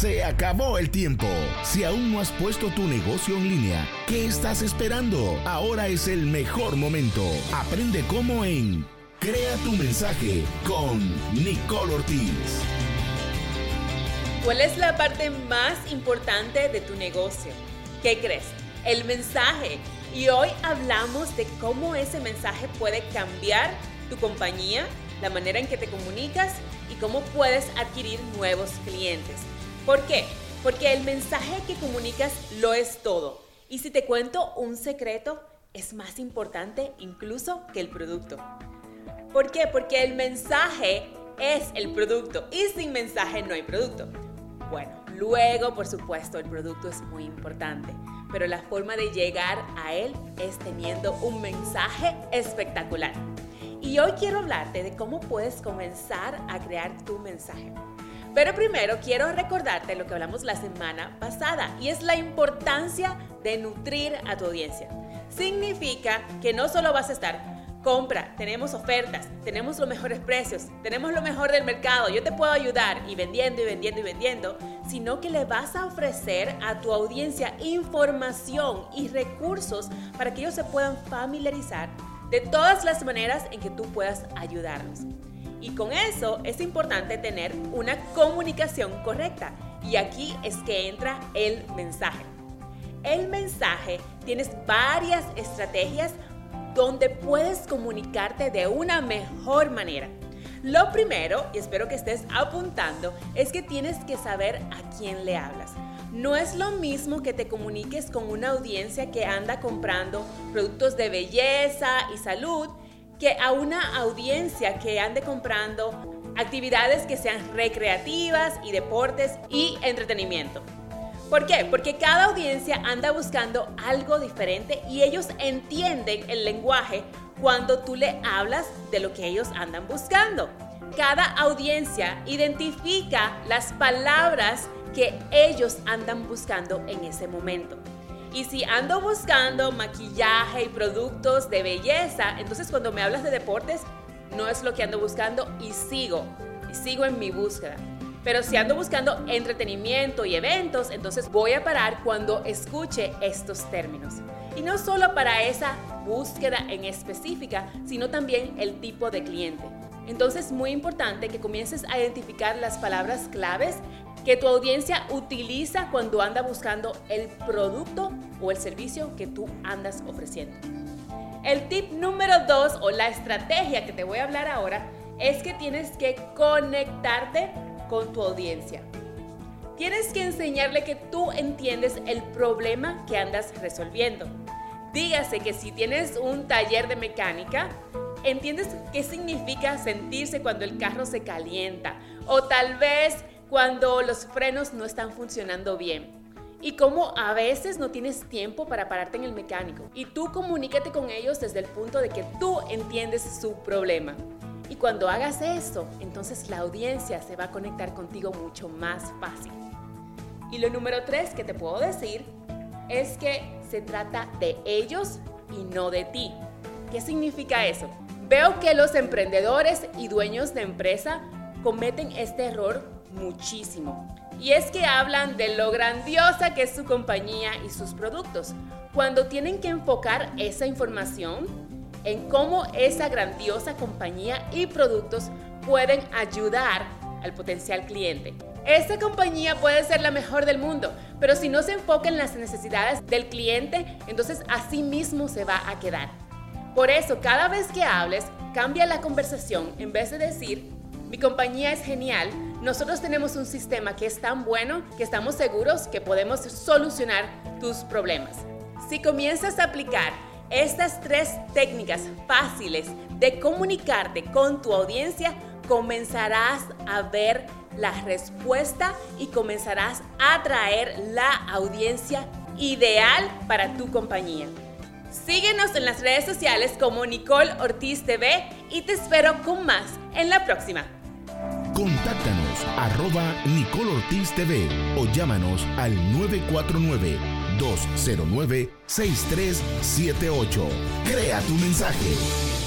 Se acabó el tiempo. Si aún no has puesto tu negocio en línea, ¿qué estás esperando? Ahora es el mejor momento. Aprende cómo en Crea tu mensaje con Nicole Ortiz. ¿Cuál es la parte más importante de tu negocio? ¿Qué crees? El mensaje. Y hoy hablamos de cómo ese mensaje puede cambiar tu compañía, la manera en que te comunicas y cómo puedes adquirir nuevos clientes. ¿Por qué? Porque el mensaje que comunicas lo es todo. Y si te cuento un secreto, es más importante incluso que el producto. ¿Por qué? Porque el mensaje es el producto y sin mensaje no hay producto. Bueno, luego por supuesto el producto es muy importante, pero la forma de llegar a él es teniendo un mensaje espectacular. Y hoy quiero hablarte de cómo puedes comenzar a crear tu mensaje. Pero primero quiero recordarte lo que hablamos la semana pasada y es la importancia de nutrir a tu audiencia. Significa que no solo vas a estar compra, tenemos ofertas, tenemos los mejores precios, tenemos lo mejor del mercado, yo te puedo ayudar y vendiendo y vendiendo y vendiendo, sino que le vas a ofrecer a tu audiencia información y recursos para que ellos se puedan familiarizar de todas las maneras en que tú puedas ayudarlos. Y con eso es importante tener una comunicación correcta. Y aquí es que entra el mensaje. El mensaje tienes varias estrategias donde puedes comunicarte de una mejor manera. Lo primero, y espero que estés apuntando, es que tienes que saber a quién le hablas. No es lo mismo que te comuniques con una audiencia que anda comprando productos de belleza y salud que a una audiencia que ande comprando actividades que sean recreativas y deportes y entretenimiento. ¿Por qué? Porque cada audiencia anda buscando algo diferente y ellos entienden el lenguaje cuando tú le hablas de lo que ellos andan buscando. Cada audiencia identifica las palabras que ellos andan buscando en ese momento. Y si ando buscando maquillaje y productos de belleza, entonces cuando me hablas de deportes, no es lo que ando buscando y sigo, y sigo en mi búsqueda. Pero si ando buscando entretenimiento y eventos, entonces voy a parar cuando escuche estos términos. Y no solo para esa búsqueda en específica, sino también el tipo de cliente. Entonces es muy importante que comiences a identificar las palabras claves que tu audiencia utiliza cuando anda buscando el producto o el servicio que tú andas ofreciendo. El tip número dos o la estrategia que te voy a hablar ahora es que tienes que conectarte con tu audiencia. Tienes que enseñarle que tú entiendes el problema que andas resolviendo. Dígase que si tienes un taller de mecánica, entiendes qué significa sentirse cuando el carro se calienta o tal vez cuando los frenos no están funcionando bien. Y cómo a veces no tienes tiempo para pararte en el mecánico. Y tú comunícate con ellos desde el punto de que tú entiendes su problema. Y cuando hagas eso, entonces la audiencia se va a conectar contigo mucho más fácil. Y lo número tres que te puedo decir es que se trata de ellos y no de ti. ¿Qué significa eso? Veo que los emprendedores y dueños de empresa cometen este error muchísimo. Y es que hablan de lo grandiosa que es su compañía y sus productos, cuando tienen que enfocar esa información en cómo esa grandiosa compañía y productos pueden ayudar al potencial cliente. Esta compañía puede ser la mejor del mundo, pero si no se enfoca en las necesidades del cliente, entonces así mismo se va a quedar. Por eso, cada vez que hables, cambia la conversación. En vez de decir, mi compañía es genial, nosotros tenemos un sistema que es tan bueno que estamos seguros que podemos solucionar tus problemas. Si comienzas a aplicar estas tres técnicas fáciles de comunicarte con tu audiencia, comenzarás a ver la respuesta y comenzarás a atraer la audiencia ideal para tu compañía. Síguenos en las redes sociales como Nicole Ortiz TV y te espero con más en la próxima. Contáctanos arroba Nicole Ortiz TV o llámanos al 949 209-6378. Crea tu mensaje.